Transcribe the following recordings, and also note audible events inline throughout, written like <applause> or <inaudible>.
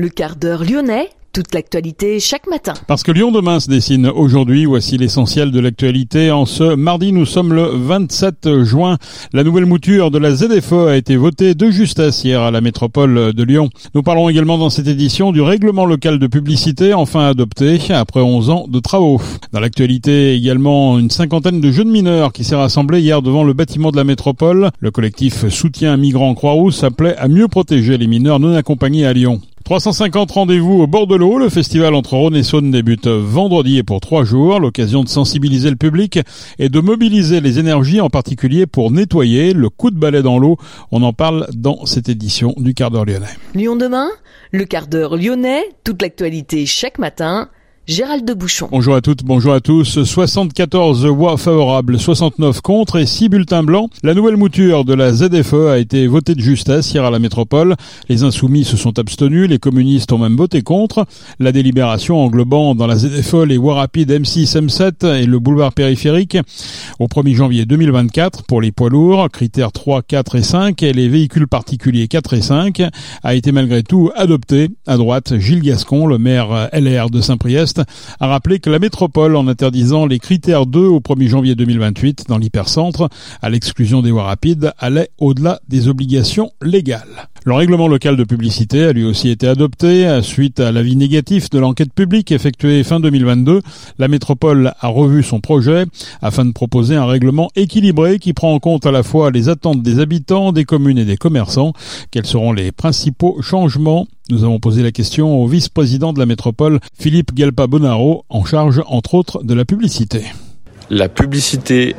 Le quart d'heure lyonnais toute l'actualité chaque matin. Parce que Lyon demain se dessine aujourd'hui, voici l'essentiel de l'actualité. En ce mardi, nous sommes le 27 juin. La nouvelle mouture de la ZFE a été votée de justesse hier à la métropole de Lyon. Nous parlons également dans cette édition du règlement local de publicité, enfin adopté après 11 ans de travaux. Dans l'actualité également, une cinquantaine de jeunes mineurs qui s'est rassemblé hier devant le bâtiment de la métropole. Le collectif Soutien Migrants Croix-Rousse appelait à mieux protéger les mineurs non accompagnés à Lyon. 350 rendez-vous au bord de l'eau. Le festival entre Rhône et Saône débute vendredi et pour trois jours. L'occasion de sensibiliser le public et de mobiliser les énergies, en particulier pour nettoyer le coup de balai dans l'eau. On en parle dans cette édition du quart d'heure lyonnais. Lyon demain, le quart d'heure lyonnais, toute l'actualité chaque matin Gérald de Bouchon. Bonjour à toutes, bonjour à tous. 74 voix favorables, 69 contre et 6 bulletins blancs. La nouvelle mouture de la ZFE a été votée de justesse hier à la métropole. Les insoumis se sont abstenus, les communistes ont même voté contre. La délibération englobant dans la ZFE les voies rapides M6, M7 et le boulevard périphérique au 1er janvier 2024 pour les poids lourds, critères 3, 4 et 5 et les véhicules particuliers 4 et 5 a été malgré tout adoptée. À droite, Gilles Gascon, le maire LR de Saint-Priest, a rappelé que la métropole, en interdisant les critères 2 au 1er janvier 2028 dans l'hypercentre, à l'exclusion des voies rapides, allait au-delà des obligations légales. Le règlement local de publicité a lui aussi été adopté suite à l'avis négatif de l'enquête publique effectuée fin 2022. La métropole a revu son projet afin de proposer un règlement équilibré qui prend en compte à la fois les attentes des habitants, des communes et des commerçants. Quels seront les principaux changements? Nous avons posé la question au vice-président de la métropole, Philippe Galpa-Bonaro, en charge entre autres de la publicité. La publicité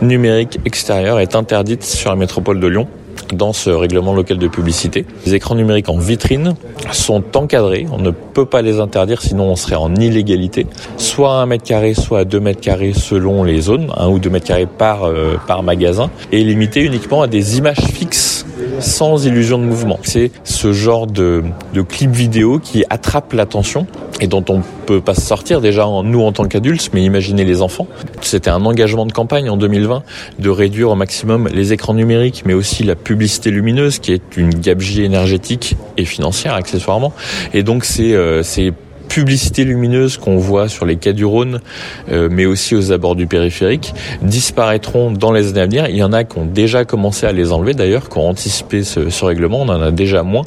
numérique extérieure est interdite sur la métropole de Lyon dans ce règlement local de publicité. Les écrans numériques en vitrine sont encadrés, on ne peut pas les interdire sinon on serait en illégalité, soit à 1 mètre carré, soit à 2 mètres carrés selon les zones, 1 ou 2 mètres carrés par, euh, par magasin, et limité uniquement à des images fixes sans illusion de mouvement. C'est ce genre de, de clip vidéo qui attrape l'attention et dont on peut pas se sortir déjà en, nous en tant qu'adultes, mais imaginez les enfants. C'était un engagement de campagne en 2020 de réduire au maximum les écrans numériques, mais aussi la publicité lumineuse, qui est une gabegie énergétique et financière accessoirement. Et donc c'est euh, c'est publicités lumineuses qu'on voit sur les quais du Rhône, euh, mais aussi aux abords du périphérique, disparaîtront dans les années à venir. Il y en a qui ont déjà commencé à les enlever d'ailleurs, qui ont anticipé ce, règlement. On en a déjà moins.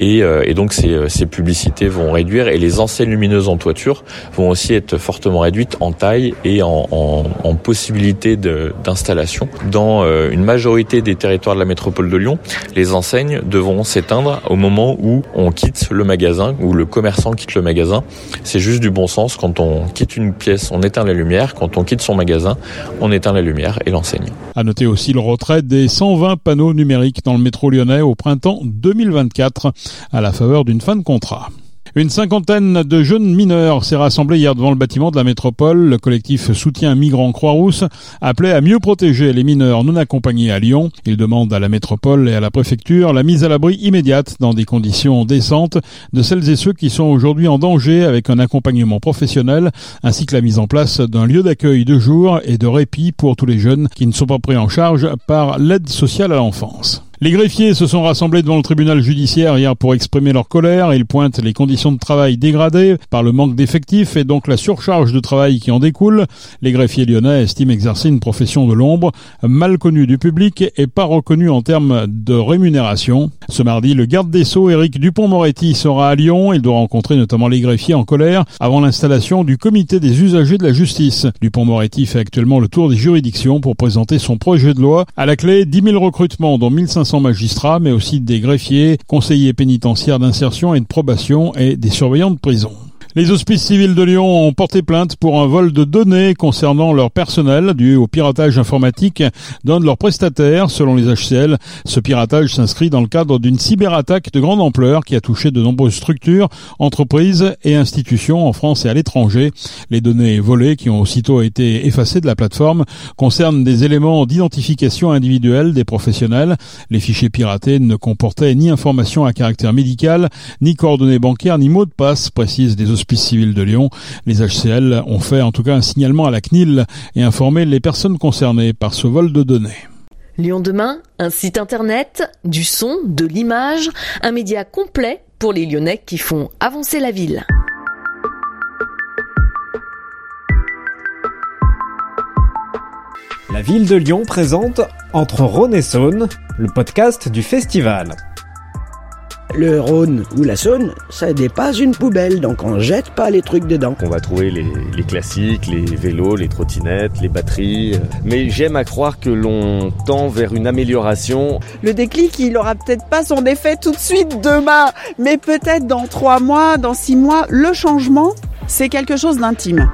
Et, euh, donc ces, euh, ces, publicités vont réduire et les enseignes lumineuses en toiture vont aussi être fortement réduites en taille et en, en, possibilité d'installation. Dans une majorité des territoires de la métropole de Lyon, les enseignes devront s'éteindre au moment où on quitte le magasin, où le commerçant quitte le magasin c'est juste du bon sens. Quand on quitte une pièce, on éteint la lumière. Quand on quitte son magasin, on éteint la lumière et l'enseigne. À noter aussi le retrait des 120 panneaux numériques dans le métro lyonnais au printemps 2024 à la faveur d'une fin de contrat. Une cinquantaine de jeunes mineurs s'est rassemblé hier devant le bâtiment de la métropole. Le collectif Soutien Migrants Croix-Rousse appelait à mieux protéger les mineurs non accompagnés à Lyon. Il demande à la métropole et à la préfecture la mise à l'abri immédiate dans des conditions décentes de celles et ceux qui sont aujourd'hui en danger avec un accompagnement professionnel ainsi que la mise en place d'un lieu d'accueil de jour et de répit pour tous les jeunes qui ne sont pas pris en charge par l'aide sociale à l'enfance. Les greffiers se sont rassemblés devant le tribunal judiciaire hier pour exprimer leur colère. Ils pointent les conditions de travail dégradées par le manque d'effectifs et donc la surcharge de travail qui en découle. Les greffiers lyonnais estiment exercer une profession de l'ombre, mal connue du public et pas reconnue en termes de rémunération. Ce mardi, le garde des Sceaux, Éric Dupont-Moretti, sera à Lyon. Il doit rencontrer notamment les greffiers en colère avant l'installation du comité des usagers de la justice. Dupont-Moretti fait actuellement le tour des juridictions pour présenter son projet de loi. À la clé, 10 000 recrutements, dont 1500 magistrats, mais aussi des greffiers, conseillers pénitentiaires d'insertion et de probation et des surveillants de prison. Les hospices civils de Lyon ont porté plainte pour un vol de données concernant leur personnel dû au piratage informatique d'un de leurs prestataires. Selon les HCL, ce piratage s'inscrit dans le cadre d'une cyberattaque de grande ampleur qui a touché de nombreuses structures, entreprises et institutions en France et à l'étranger. Les données volées, qui ont aussitôt été effacées de la plateforme, concernent des éléments d'identification individuelle des professionnels. Les fichiers piratés ne comportaient ni informations à caractère médical, ni coordonnées bancaires, ni mots de passe, précisent des hospices civil de Lyon. Les HCL ont fait en tout cas un signalement à la CNIL et informé les personnes concernées par ce vol de données. Lyon demain, un site internet, du son, de l'image, un média complet pour les Lyonnais qui font avancer la ville. La ville de Lyon présente Entre Rhône et Saône, le podcast du festival. Le Rhône ou la Saône, ça n'est pas une poubelle, donc on jette pas les trucs dedans. On va trouver les, les classiques, les vélos, les trottinettes, les batteries. Mais j'aime à croire que l'on tend vers une amélioration. Le déclic, il aura peut-être pas son effet tout de suite demain, mais peut-être dans trois mois, dans six mois. Le changement, c'est quelque chose d'intime.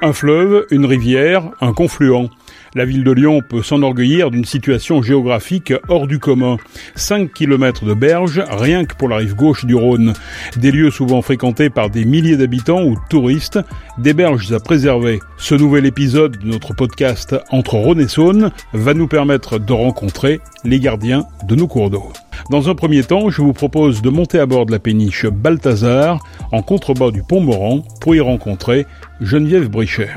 Un fleuve, une rivière, un confluent. La ville de Lyon peut s'enorgueillir d'une situation géographique hors du commun. 5 km de berges, rien que pour la rive gauche du Rhône. Des lieux souvent fréquentés par des milliers d'habitants ou de touristes, des berges à préserver. Ce nouvel épisode de notre podcast Entre Rhône et Saône va nous permettre de rencontrer les gardiens de nos cours d'eau. Dans un premier temps, je vous propose de monter à bord de la péniche Balthazar en contrebas du pont Moran pour y rencontrer Geneviève Brichet.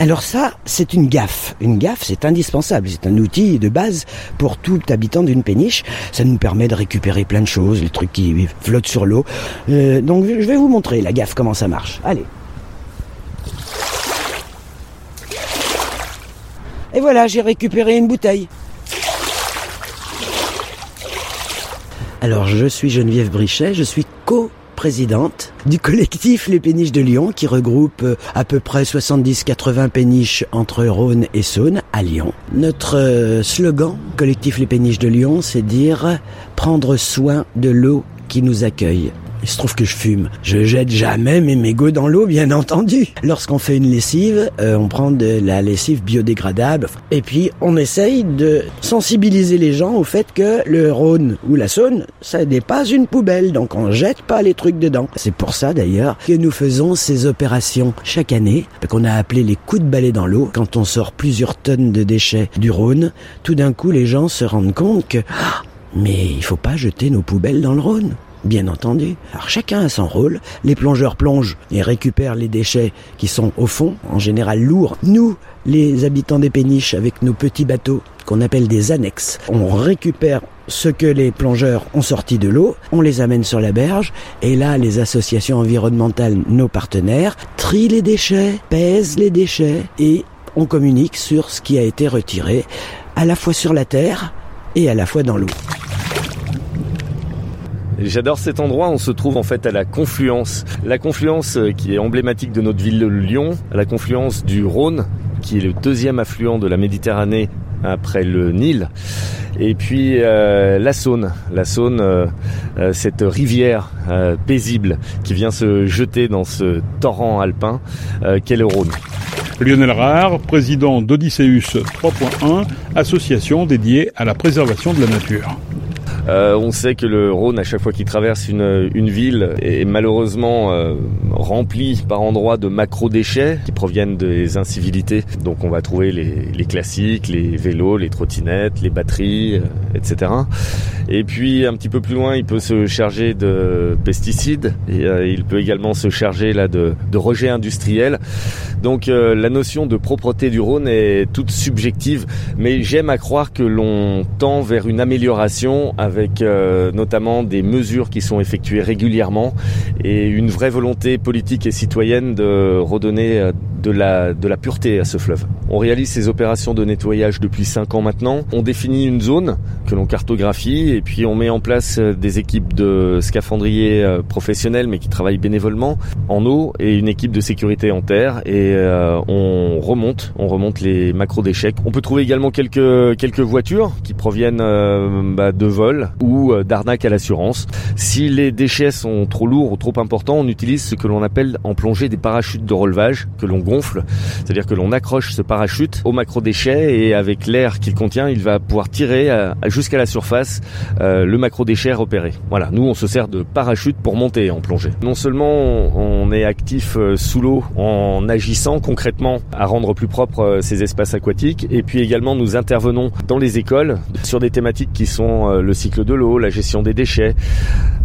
Alors ça, c'est une gaffe. Une gaffe, c'est indispensable. C'est un outil de base pour tout habitant d'une péniche. Ça nous permet de récupérer plein de choses, les trucs qui flottent sur l'eau. Euh, donc je vais vous montrer la gaffe, comment ça marche. Allez. Et voilà, j'ai récupéré une bouteille. Alors je suis Geneviève Brichet, je suis co présidente du collectif Les Péniches de Lyon qui regroupe euh, à peu près 70-80 péniches entre Rhône et Saône à Lyon. Notre euh, slogan, collectif Les Péniches de Lyon, c'est dire prendre soin de l'eau qui nous accueille. Il se trouve que je fume. Je jette jamais mes mégots dans l'eau, bien entendu. Lorsqu'on fait une lessive, euh, on prend de la lessive biodégradable. Et puis, on essaye de sensibiliser les gens au fait que le Rhône ou la Saône, ça n'est pas une poubelle. Donc, on jette pas les trucs dedans. C'est pour ça, d'ailleurs, que nous faisons ces opérations chaque année, qu'on a appelé les coups de balai dans l'eau. Quand on sort plusieurs tonnes de déchets du Rhône, tout d'un coup, les gens se rendent compte que, ah, mais il faut pas jeter nos poubelles dans le Rhône. Bien entendu. Chacun a son rôle. Les plongeurs plongent et récupèrent les déchets qui sont au fond, en général lourds. Nous, les habitants des péniches, avec nos petits bateaux qu'on appelle des annexes, on récupère ce que les plongeurs ont sorti de l'eau, on les amène sur la berge, et là, les associations environnementales, nos partenaires, trient les déchets, pèsent les déchets, et on communique sur ce qui a été retiré, à la fois sur la terre et à la fois dans l'eau. J'adore cet endroit, on se trouve en fait à la confluence. La confluence euh, qui est emblématique de notre ville de Lyon, la confluence du Rhône, qui est le deuxième affluent de la Méditerranée après le Nil. Et puis euh, la Saône, la Saône, euh, cette rivière paisible qui vient se jeter dans ce torrent alpin qu'est le Rhône. Lionel Rare, président d'Odysseus 3.1, association dédiée à la préservation de la nature. Euh, on sait que le Rhône, à chaque fois qu'il traverse une, ville, est malheureusement euh, rempli par endroits de macro-déchets qui proviennent des incivilités. Donc on va trouver les, classiques, les vélos, les trottinettes, les batteries, euh, etc. Et puis un petit peu plus loin, il peut se charger de pesticides. Il peut également se charger de, rejets industriels. Donc la notion de propreté du Rhône est toute subjective, mais j'aime à croire que l'on tend vers une amélioration euh, notamment des mesures qui sont effectuées régulièrement et une vraie volonté politique et citoyenne de redonner euh, de la, de la pureté à ce fleuve. On réalise ces opérations de nettoyage depuis 5 ans maintenant. On définit une zone que l'on cartographie et puis on met en place euh, des équipes de scaphandriers professionnels mais qui travaillent bénévolement en eau et une équipe de sécurité en terre et euh, on remonte, on remonte les macros d'échecs. On peut trouver également quelques quelques voitures qui proviennent euh, bah, de vol ou euh, d'arnaque à l'assurance. Si les déchets sont trop lourds ou trop importants, on utilise ce que l'on appelle en plongée des parachutes de relevage que l'on c'est-à-dire que l'on accroche ce parachute au macro déchet et avec l'air qu'il contient, il va pouvoir tirer jusqu'à la surface le macro déchet repéré. Voilà, nous on se sert de parachute pour monter en plongée. Non seulement on est actif sous l'eau en agissant concrètement à rendre plus propres ces espaces aquatiques et puis également nous intervenons dans les écoles sur des thématiques qui sont le cycle de l'eau, la gestion des déchets.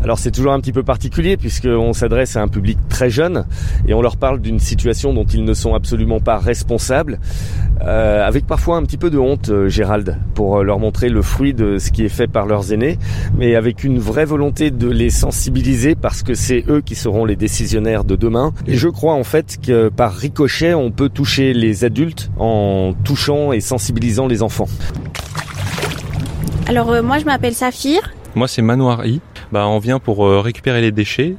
Alors c'est toujours un petit peu particulier puisqu'on s'adresse à un public très jeune et on leur parle d'une situation dont ils ne sont absolument pas responsables, euh, avec parfois un petit peu de honte, euh, Gérald, pour leur montrer le fruit de ce qui est fait par leurs aînés, mais avec une vraie volonté de les sensibiliser parce que c'est eux qui seront les décisionnaires de demain. Et je crois en fait que par ricochet, on peut toucher les adultes en touchant et sensibilisant les enfants. Alors euh, moi je m'appelle Saphir. Moi c'est Manoir I. Bah on vient pour euh, récupérer les déchets.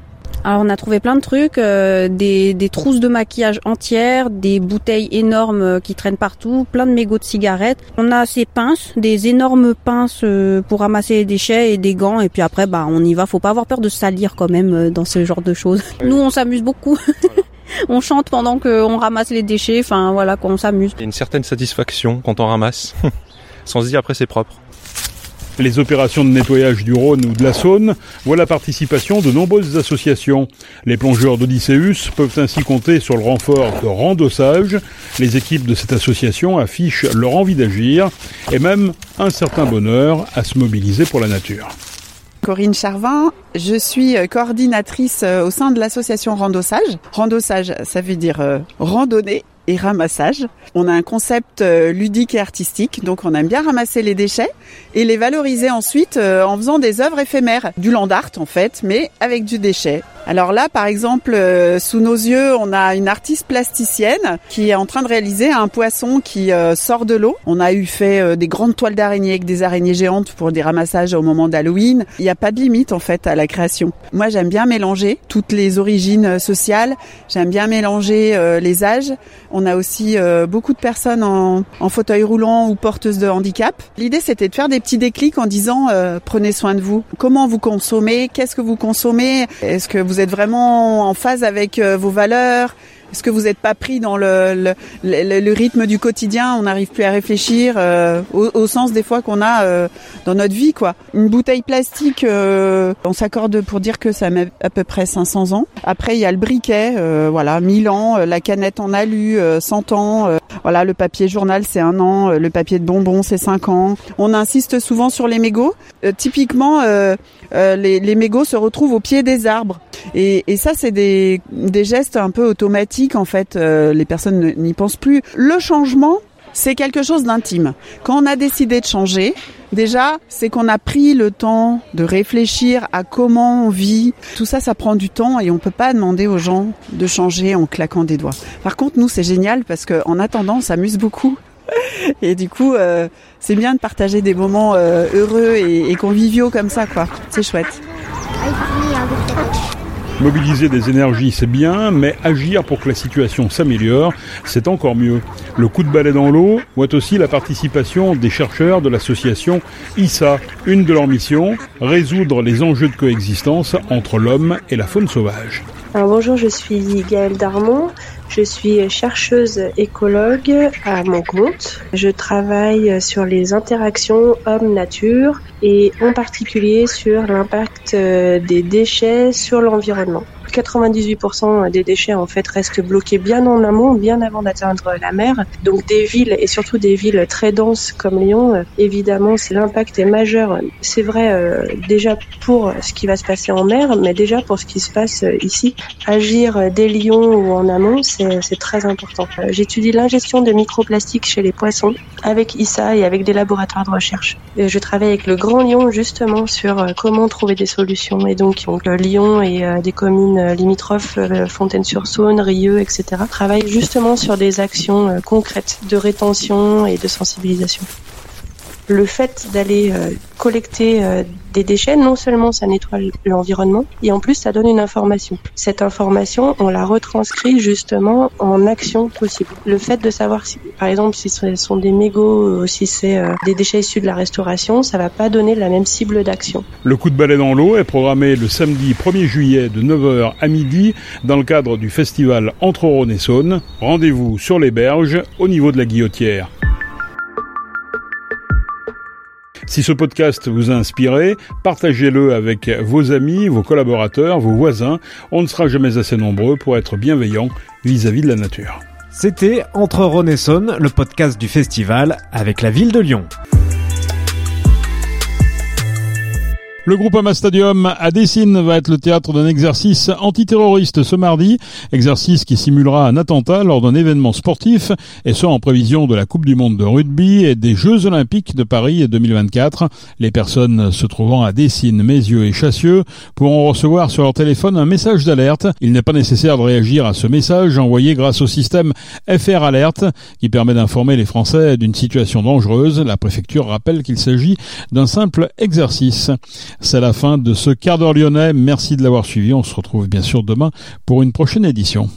Alors on a trouvé plein de trucs, euh, des, des trousses de maquillage entières, des bouteilles énormes euh, qui traînent partout, plein de mégots de cigarettes. On a ces pinces, des énormes pinces euh, pour ramasser les déchets et des gants. Et puis après bah on y va. Faut pas avoir peur de se salir quand même euh, dans ce genre de choses. Nous on s'amuse beaucoup. <laughs> on chante pendant qu'on ramasse les déchets. Enfin voilà, qu'on s'amuse. Il y a une certaine satisfaction quand on ramasse, <laughs> sans se dire après c'est propre. Les opérations de nettoyage du Rhône ou de la Saône voient la participation de nombreuses associations. Les plongeurs d'Odysseus peuvent ainsi compter sur le renfort de Randossage. Les équipes de cette association affichent leur envie d'agir et même un certain bonheur à se mobiliser pour la nature. Corinne Charvin, je suis coordinatrice euh, au sein de l'association Randossage. Randossage, ça veut dire euh, randonnée et ramassage. On a un concept euh, ludique et artistique, donc on aime bien ramasser les déchets et les valoriser ensuite euh, en faisant des œuvres éphémères, du land art en fait, mais avec du déchet. Alors là, par exemple, euh, sous nos yeux, on a une artiste plasticienne qui est en train de réaliser un poisson qui euh, sort de l'eau. On a eu fait euh, des grandes toiles d'araignées avec des araignées géantes pour des ramassages au moment d'Halloween. Il n'y a pas de limite en fait à la création. Moi, j'aime bien mélanger toutes les origines sociales. J'aime bien mélanger les âges. On a aussi beaucoup de personnes en, en, fauteuil roulant ou porteuses de handicap. L'idée, c'était de faire des petits déclics en disant prenez soin de vous. Comment vous consommez? Qu'est-ce que vous consommez? Est-ce que vous êtes vraiment en phase avec vos valeurs est-ce que vous n'êtes pas pris dans le, le, le, rythme du quotidien On n'arrive plus à réfléchir euh, au, au, sens des fois qu'on a euh, dans notre vie, quoi. Une bouteille plastique, euh, on s'accorde pour dire que ça met à peu près 500 ans. Après, il y a le briquet, euh, voilà, 1000 ans. La canette en alu, 100 ans. voilà, le papier journal, c'est un an. Le papier de bonbons, c'est 5 ans. On insiste souvent sur les mégots. typiquement, les, les mégots se retrouvent au pied des arbres. Et, et ça, c'est des, des gestes un peu automatiques. En fait, euh, les personnes n'y pensent plus. Le changement, c'est quelque chose d'intime. Quand on a décidé de changer, déjà, c'est qu'on a pris le temps de réfléchir à comment on vit. Tout ça, ça prend du temps et on peut pas demander aux gens de changer en claquant des doigts. Par contre, nous, c'est génial parce qu'en attendant, on s'amuse beaucoup. Et du coup, euh, c'est bien de partager des moments euh, heureux et, et conviviaux comme ça, quoi. C'est chouette. Mobiliser des énergies, c'est bien, mais agir pour que la situation s'améliore, c'est encore mieux. Le coup de balai dans l'eau voit aussi la participation des chercheurs de l'association ISA. Une de leurs missions, résoudre les enjeux de coexistence entre l'homme et la faune sauvage. Bonjour, je suis Gaëlle Darmon. Je suis chercheuse écologue à mon compte. Je travaille sur les interactions homme-nature et en particulier sur l'impact des déchets sur l'environnement. 98% des déchets en fait restent bloqués bien en amont, bien avant d'atteindre la mer. Donc des villes et surtout des villes très denses comme Lyon, évidemment, c'est l'impact est majeur. C'est vrai euh, déjà pour ce qui va se passer en mer, mais déjà pour ce qui se passe ici. Agir dès Lyon ou en amont, c'est très important. J'étudie l'ingestion de microplastiques chez les poissons avec ISA et avec des laboratoires de recherche. Je travaille avec le Grand Lyon justement sur comment trouver des solutions. Et donc Lyon et des communes limitrophes, Fontaine-sur-Saône, Rieux, etc., travaillent justement sur des actions concrètes de rétention et de sensibilisation. Le fait d'aller collecter des déchets, non seulement ça nettoie l'environnement, et en plus ça donne une information. Cette information, on la retranscrit justement en action possible. Le fait de savoir si, par exemple, si ce sont des mégots ou si c'est des déchets issus de la restauration, ça va pas donner la même cible d'action. Le coup de balai dans l'eau est programmé le samedi 1er juillet de 9h à midi dans le cadre du festival Entre Rhône et Saône. Rendez-vous sur les berges au niveau de la Guillotière. Si ce podcast vous a inspiré, partagez-le avec vos amis, vos collaborateurs, vos voisins. On ne sera jamais assez nombreux pour être bienveillants vis-à-vis de la nature. C'était Entre Rhône le podcast du festival avec la ville de Lyon. Le groupe Ama Stadium à Dessine va être le théâtre d'un exercice antiterroriste ce mardi, exercice qui simulera un attentat lors d'un événement sportif, et ce en prévision de la Coupe du Monde de rugby et des Jeux Olympiques de Paris 2024. Les personnes se trouvant à Dessine, Mézieux et Chassieux pourront recevoir sur leur téléphone un message d'alerte. Il n'est pas nécessaire de réagir à ce message envoyé grâce au système FR Alert qui permet d'informer les Français d'une situation dangereuse. La préfecture rappelle qu'il s'agit d'un simple exercice. C'est la fin de ce quart d'heure lyonnais. Merci de l'avoir suivi. On se retrouve bien sûr demain pour une prochaine édition.